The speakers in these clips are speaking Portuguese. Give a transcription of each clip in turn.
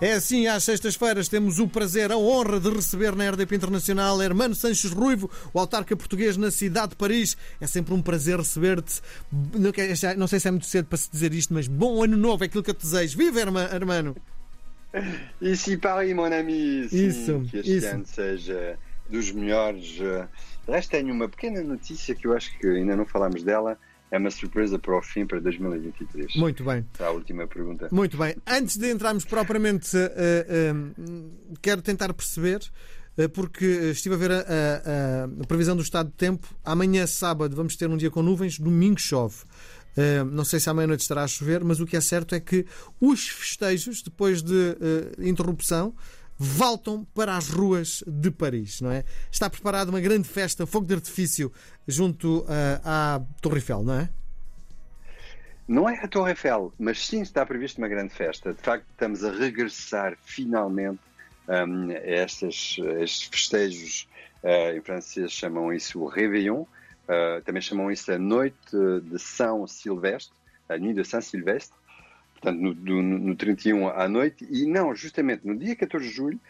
É assim, às sextas-feiras temos o prazer, a honra de receber na RDP Internacional Hermano Sanches Ruivo, o autarca português na cidade de Paris. É sempre um prazer receber-te. Não sei se é muito cedo para se dizer isto, mas bom ano novo é aquilo que eu te desejo. Viva, Hermano! Ici Paris, mon ami. Sim, isso, que este isso. ano seja dos melhores. De resto, tenho uma pequena notícia que eu acho que ainda não falámos dela é uma surpresa para o fim, para 2023. Muito bem. Está a última pergunta. Muito bem. Antes de entrarmos propriamente, uh, uh, quero tentar perceber, uh, porque estive a ver a, a, a, previsão do estado de tempo. Amanhã, sábado, vamos ter um dia com nuvens, domingo chove. não sei se à meia-noite estará a chover, mas o que é certo é que os festejos, depois de interrupção, voltam para as ruas de Paris, não é? Está preparada uma grande festa, fogo de artifício, junto uh, à Torre Eiffel, não é? Não é a Torre Eiffel, mas sim está prevista uma grande festa. De facto, estamos a regressar finalmente um, a estes, estes festejos. Uh, em francês chamam isso o Réveillon, uh, também chamam isso a Noite de São Silvestre, a Nuit de Saint Silvestre portanto, no, do, no 31 à noite, e não, justamente no dia 14 de julho,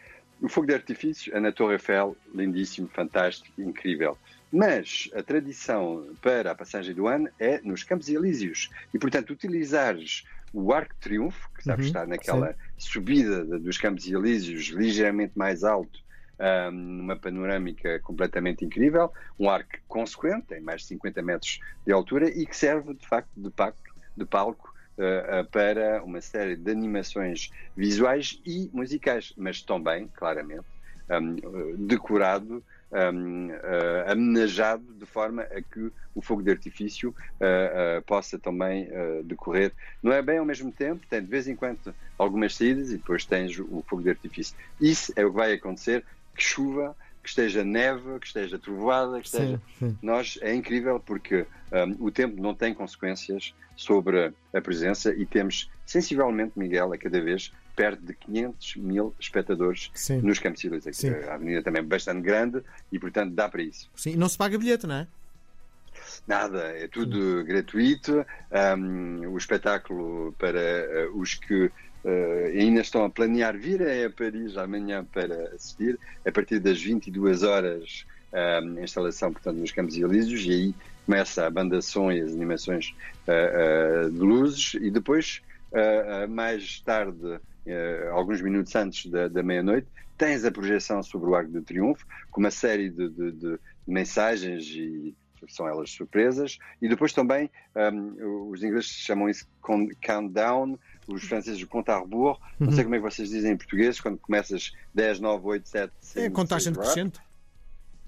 o fogo de artifício é na Torre Eiffel, lindíssimo, fantástico, incrível. Mas a tradição para a passagem do ano é nos Campos Elíseos. E, portanto, utilizares o Arco de Triunfo, que sabe, uhum, está naquela sim. subida dos Campos Elíseos, ligeiramente mais alto, um, numa panorâmica completamente incrível, um arco consequente, tem mais de 50 metros de altura e que serve, de facto, de, pacto, de palco uh, para uma série de animações visuais e musicais, mas também, claramente, um, decorado, um, uh, de forma a que o fogo de artifício uh, uh, possa também decorrer. Não é bem ao mesmo tempo, tem de vez em quando algumas saídas e depois tens o fogo de artifício. Isso é o que vai acontecer, que chuva, que esteja neve, que esteja trovoada, que esteja. Sim, sim. Nós é incrível porque um, o tempo não tem consequências sobre a presença e temos sensivelmente, Miguel, a cada vez perto de 500 mil espectadores sim. nos Campos Elíseos. A avenida também é bastante grande e, portanto, dá para isso. Sim, não se paga bilhete, não é? Nada, é tudo gratuito. Um, o espetáculo para uh, os que Uh, ainda estão a planear vir a Paris amanhã para assistir, a partir das 22 horas, uh, a instalação, portanto, nos Campos Elíseos, e aí começa a banda som e as animações uh, de luzes, e depois, mais tarde, alguns minutos antes da, da meia-noite, tens a projeção sobre o Arco do Triunfo, com uma série de, de, de mensagens e são elas surpresas, e depois também um, os ingleses chamam isso countdown, os franceses o conta a rebour. Não sei uhum. como é que vocês dizem em português, quando começas 10, 9, 8, 7, 5, É contagem decrescente.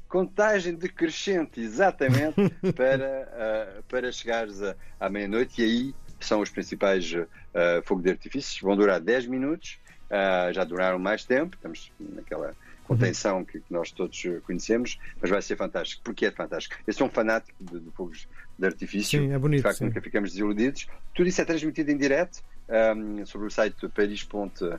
Contagem decrescente, exatamente, para, uh, para chegares a, à meia-noite e aí são os principais uh, fogo de artifício. Vão durar 10 minutos, uh, já duraram mais tempo, estamos naquela contenção uhum. que, que, nós todos conhecemos, mas vai ser fantástico. Porque é fantástico. Eu sou um fanático de, de fogos de artifício. Sim, é bonito. De facto, sim. nunca ficamos desiludidos. Tudo isso é transmitido em direto um, sobre o site paris.fr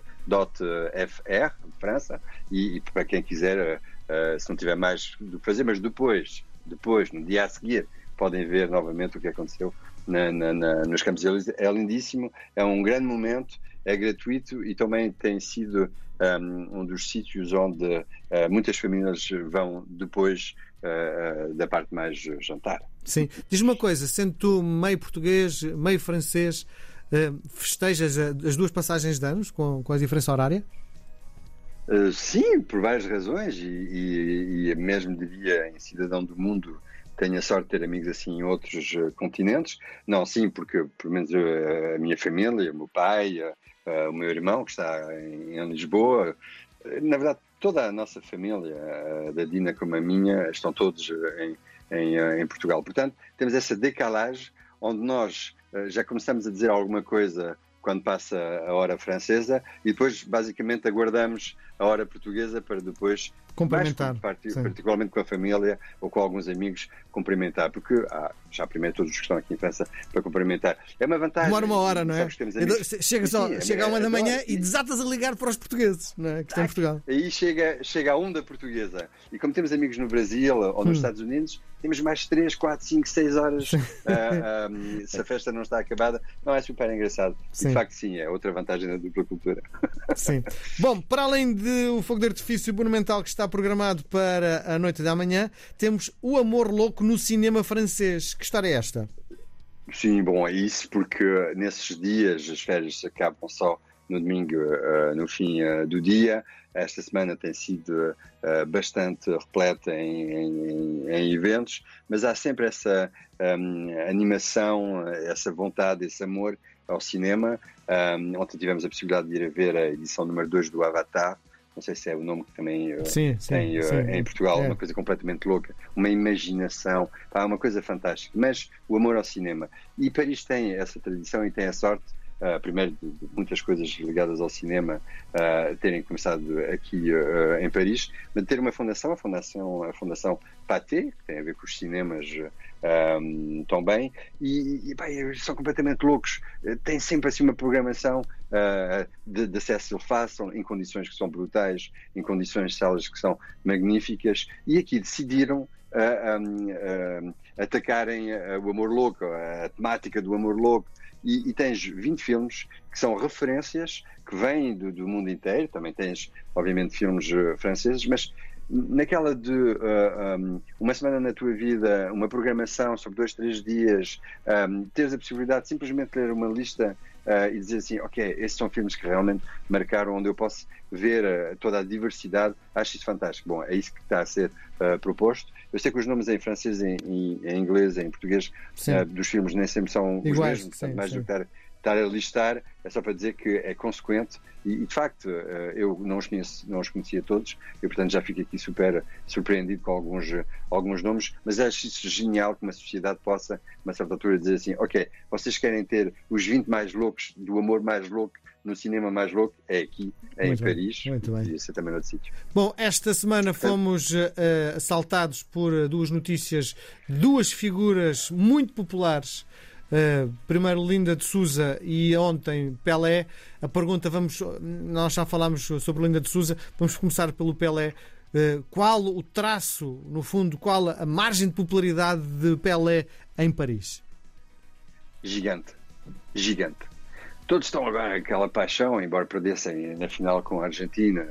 de França e, e, para quem quiser, uh, se não tiver mais do que fazer, mas depois, depois, no dia a seguir, podem ver novamente o que aconteceu na, na, na, nos Campos. É lindíssimo, é um grande momento, é gratuito e também tem sido um, um dos sítios onde uh, muitas famílias vão depois uh, da parte mais jantar. Sim. Diz uma coisa, sendo tu meio português, meio francês, festejas as duas passagens de anos com, com a diferença horária? Uh, sim, por várias razões, e, e, e mesmo devia, em cidadão do mundo, tenho a sorte de ter amigos assim em outros uh, continentes. Não, sim, porque pelo menos uh, a minha família, o meu pai, uh, o meu irmão que está em, em, Lisboa, na verdade toda a nossa família, da Dina como a minha, estão todos em, em, em Portugal. Portanto, temos essa decalagem onde nós já começamos a dizer alguma coisa quando passa a hora francesa e depois basicamente aguardamos a hora portuguesa para depois cumprimentar, particularmente com a família ou com alguns amigos, cumprimentar, porque ah, já primeiro todos os que estão aqui em França para cumprimentar. É uma vantagem. Demora uma hora, não é? Chega, só, Sim, chega a uma da manhã e desatas a ligar para os portugueses, não é? que estão em Portugal. Aí chega, chega a onda portuguesa. E como temos amigos no Brasil ou nos hum. Estados Unidos, temos mais 3, 4, 5, 6 horas uh, uh, se a festa não está acabada. Não, é super engraçado. E, de facto, sim, é outra vantagem da dupla cultura. Sim. Bom, para além do fogo de artifício monumental que está programado para a noite da manhã, temos O Amor Louco no cinema francês. Que história é esta? Sim, bom, é isso porque nesses dias as férias acabam só no domingo, uh, no fim uh, do dia. Esta semana tem sido uh, bastante repleta em, em, em, eventos, mas há sempre essa um, animação, essa vontade, esse amor ao cinema. Um, ontem tivemos a possibilidade de ir a ver a edição número 2 do Avatar. Não sei se é o nome que também sim, tem sim, em Portugal, é. uma coisa completamente louca, uma imaginação, pá, uma coisa fantástica. Mas o amor ao cinema. E Paris tem essa tradição e tem a sorte Uh, primeiro de, de, muitas coisas ligadas ao cinema uh, terem começado aqui uh, em Paris, mas ter uma fundação, a fundação, a fundação Pathé, que tem a ver com os cinemas um, também, e, e são completamente loucos. Tem sempre assim uma programação de, de acesso fácil, em condições que são brutais, em condições de salas que são magníficas, e aqui decidiram um, atacarem o amor louco, a temática do amor louco e, e, tens 20 filmes que são referências que vêm do, do mundo inteiro. Também tens, obviamente, filmes uh, franceses, mas naquela de uh, um, uma semana na tua vida, uma programação sobre dois, três dias, um, teres a possibilidade de simplesmente ler uma lista uh, e dizer assim, ok, esses são filmes que realmente marcaram, onde eu posso ver uh, toda a diversidade, acho isso fantástico. Bom, é isso que está a ser proposto. Eu sei que os nomes em francês, em, em, em inglês, em português dos filmes nem sempre são Iguais, os mesmos, sim, mais sim. do que estar estar a listar é só para dizer que é consequente. E, e de facto eh, eu não os, conheço, não os conhecia todos. E portanto já fico aqui super surpreendido com alguns, alguns nomes, mas acho isso genial que uma sociedade possa, uma certa altura, dizer assim: ok, vocês querem ter os 20 mais loucos do amor mais louco no cinema mais louco? É aqui, é muito em bem, Paris, muito bem. podia ser também noutro sítio. Bom, esta semana fomos uh, assaltados por duas notícias, duas figuras muito populares Uh, primeiro Linda de Souza e ontem Pelé. A pergunta, vamos, nós já falámos sobre Linda de Souza, vamos começar pelo Pelé. Uh, qual o traço, no fundo, qual a margem de popularidade de Pelé em Paris? Gigante, gigante. Todos estão agora aquela paixão, embora perdessem na final com a Argentina,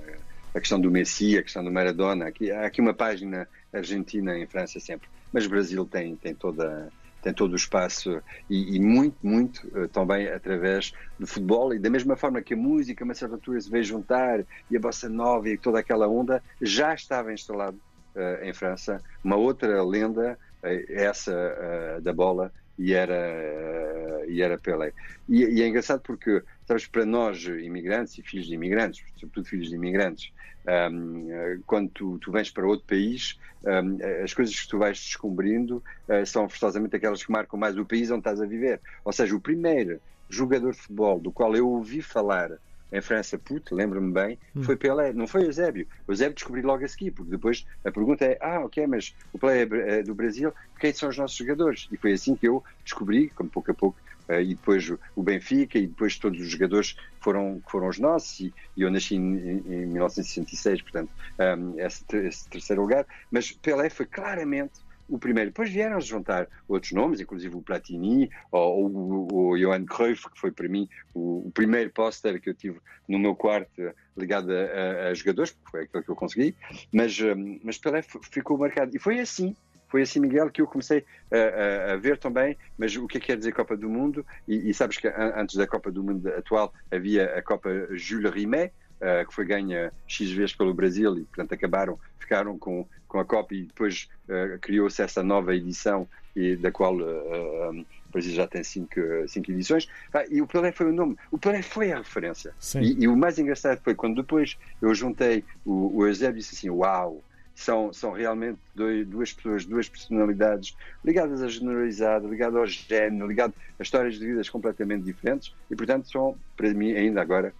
a questão do Messi, a questão do Maradona. Aqui, há aqui uma página argentina em França sempre, mas o Brasil tem, tem toda tem todo o espaço e, e muito, muito uh, também através do futebol e da mesma forma que a música, a certa altura, se veio juntar e a bossa nova e toda aquela onda, já estava instalado uh, em França uma outra lenda, uh, essa da bola, e era, e era Pelé. E, e, é engraçado porque, sabes, para nós, imigrantes e filhos de imigrantes, sobretudo filhos de imigrantes, um, quando tu, tu, vens para outro país, um, as coisas que tu vais descobrindo uh, são forçosamente aquelas que marcam mais o país onde estás a viver. Ou seja, o primeiro jogador de futebol do qual eu ouvi falar em França, puto, lembro-me bem, hum. foi Pelé, não foi Eusébio. O Eusébio descobri logo a seguir, porque depois a pergunta é: ah, ok, mas o Pelé é do Brasil, quem são os nossos jogadores? E foi assim que eu descobri, como pouco a pouco, uh, e depois o Benfica, e depois todos os jogadores foram, foram os nossos, e, e eu nasci em, em, 1966, portanto, um, esse, esse terceiro lugar. Mas Pelé foi claramente o primeiro. Depois vieram se juntar outros nomes, inclusive o Platini ou, ou o Johan Cruyff, que foi para mim o, o primeiro póster que eu tive no meu quarto ligado a, a, a, jogadores, porque foi aquilo que eu consegui, mas, hum, mas Pelé ficou marcado. E foi assim, foi assim, Miguel, que eu comecei a, a, ver também, mas o que é que quer dizer Copa do Mundo? E, e, sabes que antes da Copa do Mundo atual havia a Copa Jules Rimet, uh, que foi ganha X vezes pelo Brasil e, portanto, acabaram, ficaram com, com a Copa e depois uh, criou-se essa nova edição e, da qual um, o Brasil já tem cinco, cinco edições. Ah, e o Pelé foi o nome. O Pelé foi a referência. E, e, o mais engraçado foi quando depois eu juntei o, o Eusébio e disse assim: Uau! São, são realmente dois, duas pessoas, duas personalidades ligadas à generalidade, ligadas ao género, ligadas a histórias de vidas completamente diferentes e, portanto, são, para mim, ainda agora,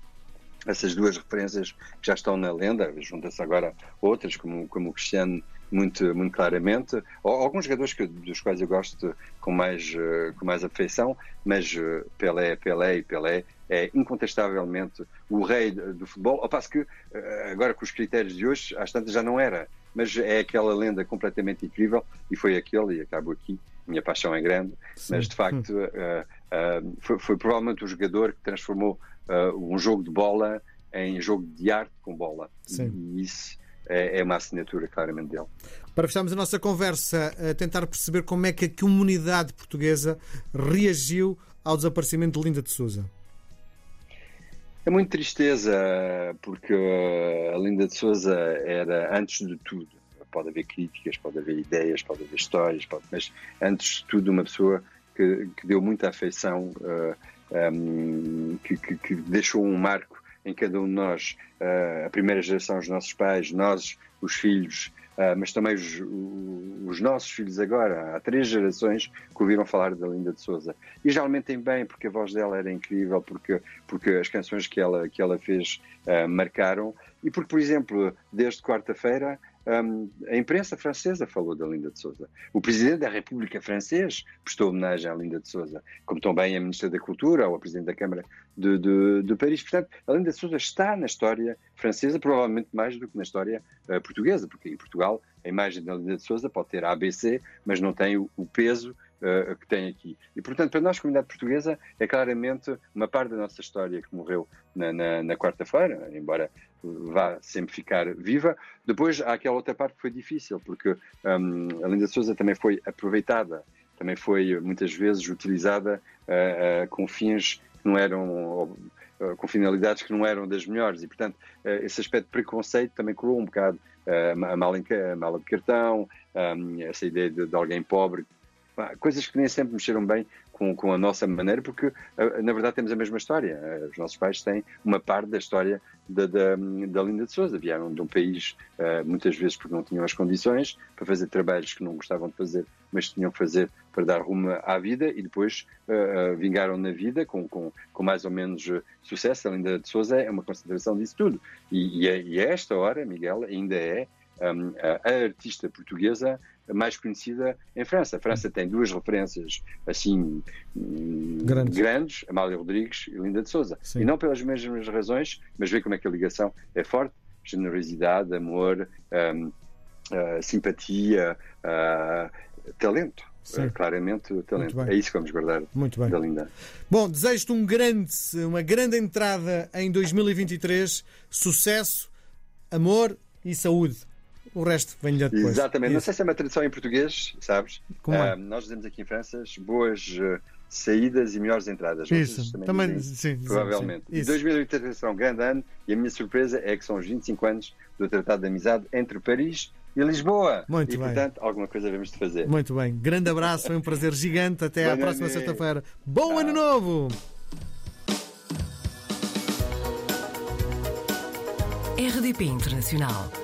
essas duas referências que já estão na lenda, junta-se agora outras, como, como o Cristiano, muito, muito claramente, alguns jogadores que, dos quais eu gosto com mais, uh, com mais afeição, mas uh, Pelé, Pelé e Pelé é incontestavelmente o rei do futebol, ao passo que eh, agora com os critérios de hoje, às tantas já não era, mas é aquela lenda completamente incrível e foi aquele, e acabo aqui, minha paixão é grande, Sim. mas de facto uh, uh, foi, foi, provavelmente o jogador que transformou uh, um jogo de bola em jogo de arte com bola. Sim. E isso é, é, uma assinatura claramente dele. Para fecharmos a nossa conversa, a tentar perceber como é que a comunidade portuguesa reagiu ao desaparecimento de Linda de Souza. É muito tristeza, porque a Linda de Souza era, antes de tudo, pode haver críticas, pode haver ideias, pode haver histórias, pode, mas antes de tudo, uma pessoa que, que deu muita afeição, uh, eh, um, ehm, que, que, que, deixou um marco em cada um de nós, uh, a primeira geração, os nossos pais, nós, os filhos, uh, mas também os, os, nossos filhos agora, há três gerações que ouviram falar da Linda de Souza. E geralmente tem bem, porque a voz dela era incrível, porque, porque as canções que ela, que ela fez marcaram, e porque, por exemplo, desde quarta-feira, um, a imprensa francesa falou da Linda de Souza. O presidente da República francês prestou homenagem à Linda de Souza, como também a ministra da Cultura ou a presidente da Câmara de, de, de, Paris. Portanto, a Linda de Souza está na história francesa, provavelmente mais do que na história uh, portuguesa, porque em Portugal a imagem da Linda de Souza pode ter ABC, mas não tem o, o peso uh, que tem aqui. E, portanto, para nós, comunidade portuguesa, é claramente uma parte da nossa história que morreu na, na, na quarta-feira, embora vá sempre ficar viva. Depois há aquela outra parte que foi difícil, porque um, a Linda Souza também foi aproveitada, também foi muitas vezes utilizada uh, uh, com fins que não eram com finalidades que não eram das melhores e portanto esse aspecto de preconceito também colou um bocado a mala, de cartão um, essa ideia de, de alguém pobre coisas que nem sempre mexeram bem com, com a nossa maneira, porque na verdade temos a mesma história. Eh, os nossos pais têm uma parte da história da, da, da Linda de Souza. Vieram de um país, eh, muitas vezes porque não tinham as condições para fazer trabalhos que não gostavam de fazer, mas tinham que fazer para dar rumo à vida e depois uh, vingaram na vida com, com, com, mais ou menos sucesso. A Linda de Souza é uma concentração disso tudo. E, e, é, e a esta hora, Miguel, ainda é a artista portuguesa mais conhecida em França. A França tem duas referências assim grandes, grandes Amália Rodrigues e Linda de Souza. Sim. E não pelas mesmas razões, mas vê como é que a ligação é forte, generosidade, amor, um, uh, simpatia, uh, talento. Uh, claramente talento. É isso que vamos guardar Muito bem. da Linda. Bom, desejo-te um grande, uma grande entrada em 2023, sucesso, amor e saúde. O resto vem-lhe depois. Exatamente. Isso. Não sei se é uma tradição em português, sabes? Como é? Uh, nós dizemos aqui em França boas uh, saídas e melhores entradas. Isso, também, também dizem, sim, provavelmente. Sim, sim. 2023 será um grande ano e a minha surpresa é que são os 25 anos do Tratado de Amizade entre Paris e Lisboa. Muito e, bem. portanto, alguma coisa devemos de fazer. Muito bem. Grande abraço, foi um prazer gigante. Até à próxima sexta-feira. Bom Tchau. ano novo! RDP Internacional.